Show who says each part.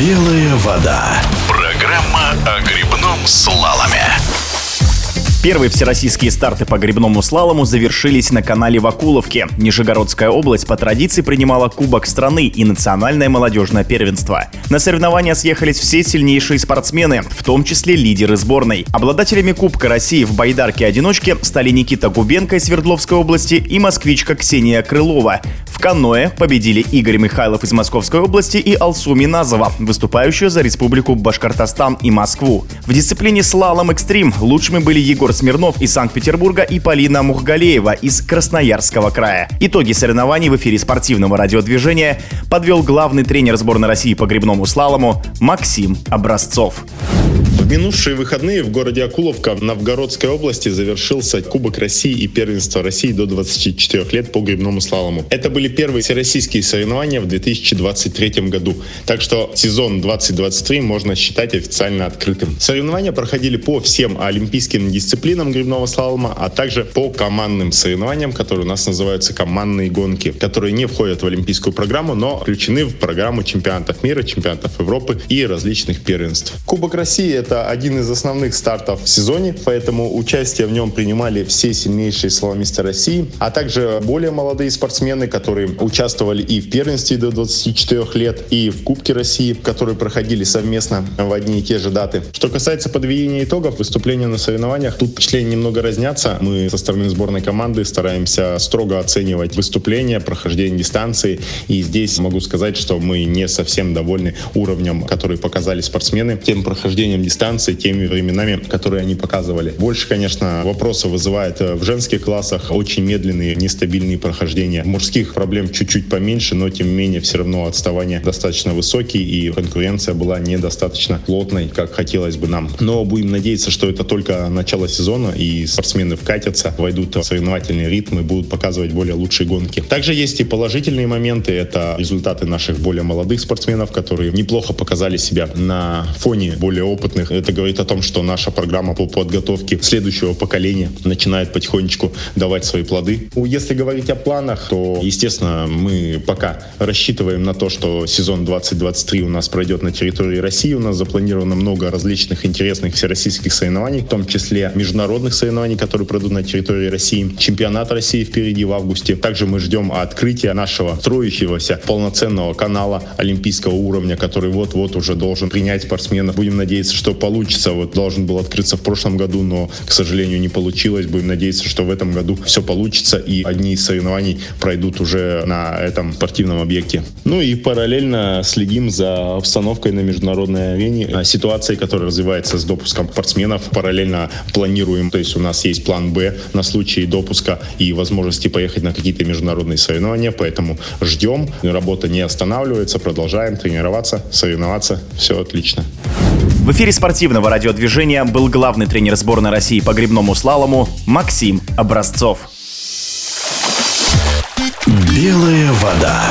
Speaker 1: Белая вода. Программа о грибном слаломе.
Speaker 2: Первые всероссийские старты по грибному слалому завершились на канале Вакуловки. Нижегородская область по традиции принимала Кубок страны и национальное молодежное первенство. На соревнования съехались все сильнейшие спортсмены, в том числе лидеры сборной. Обладателями Кубка России в байдарке-одиночке стали Никита Губенко из Свердловской области и москвичка Ксения Крылова. Каноэ победили Игорь Михайлов из Московской области и Алсу Миназова, выступающая за Республику Башкортостан и Москву. В дисциплине слалом экстрим лучшими были Егор Смирнов из Санкт-Петербурга и Полина Мухгалеева из Красноярского края. Итоги соревнований в эфире спортивного радиодвижения подвел главный тренер сборной России по грибному слалому Максим Образцов
Speaker 3: минувшие выходные в городе Акуловка Новгородской области завершился Кубок России и Первенство России до 24 лет по грибному слалому. Это были первые всероссийские соревнования в 2023 году, так что сезон 2023 можно считать официально открытым. Соревнования проходили по всем олимпийским дисциплинам грибного слалома, а также по командным соревнованиям, которые у нас называются командные гонки, которые не входят в олимпийскую программу, но включены в программу чемпионатов мира, чемпионатов Европы и различных первенств. Кубок России — это один из основных стартов в сезоне, поэтому участие в нем принимали все сильнейшие слаломисты России, а также более молодые спортсмены, которые участвовали и в первенстве до 24 лет, и в Кубке России, которые проходили совместно в одни и те же даты. Что касается подведения итогов, выступления на соревнованиях, тут впечатления немного разнятся. Мы со стороны сборной команды стараемся строго оценивать выступления, прохождение дистанции, и здесь могу сказать, что мы не совсем довольны уровнем, который показали спортсмены, тем прохождением дистанции, дистанции, теми временами, которые они показывали. Больше, конечно, вопросов вызывает э, в женских классах очень медленные, нестабильные прохождения. Мужских проблем чуть-чуть поменьше, но тем не менее все равно отставание достаточно высокий и конкуренция была недостаточно плотной, как хотелось бы нам. Но будем надеяться, что это только начало сезона и спортсмены вкатятся, войдут в соревновательный ритм и будут показывать более лучшие гонки. Также есть и положительные моменты. Это результаты наших более молодых спортсменов, которые неплохо показали себя на фоне более опытных это говорит о том, что наша программа по подготовке следующего поколения начинает потихонечку давать свои плоды. Если говорить о планах, то, естественно, мы пока рассчитываем на то, что сезон 2023 у нас пройдет на территории России. У нас запланировано много различных интересных всероссийских соревнований, в том числе международных соревнований, которые пройдут на территории России. Чемпионат России впереди в августе. Также мы ждем открытия нашего строящегося полноценного канала олимпийского уровня, который вот-вот уже должен принять спортсменов. Будем надеяться, что получится. Вот должен был открыться в прошлом году, но, к сожалению, не получилось. Будем надеяться, что в этом году все получится и одни из соревнований пройдут уже на этом спортивном объекте. Ну и параллельно следим за обстановкой на международной арене, а, ситуацией, которая развивается с допуском спортсменов. Параллельно планируем, то есть у нас есть план Б на случай допуска и возможности поехать на какие-то международные соревнования, поэтому ждем, работа не останавливается, продолжаем тренироваться, соревноваться, все отлично.
Speaker 2: В эфире спортивного радиодвижения был главный тренер сборной России по грибному слалому Максим Образцов.
Speaker 1: Белая вода.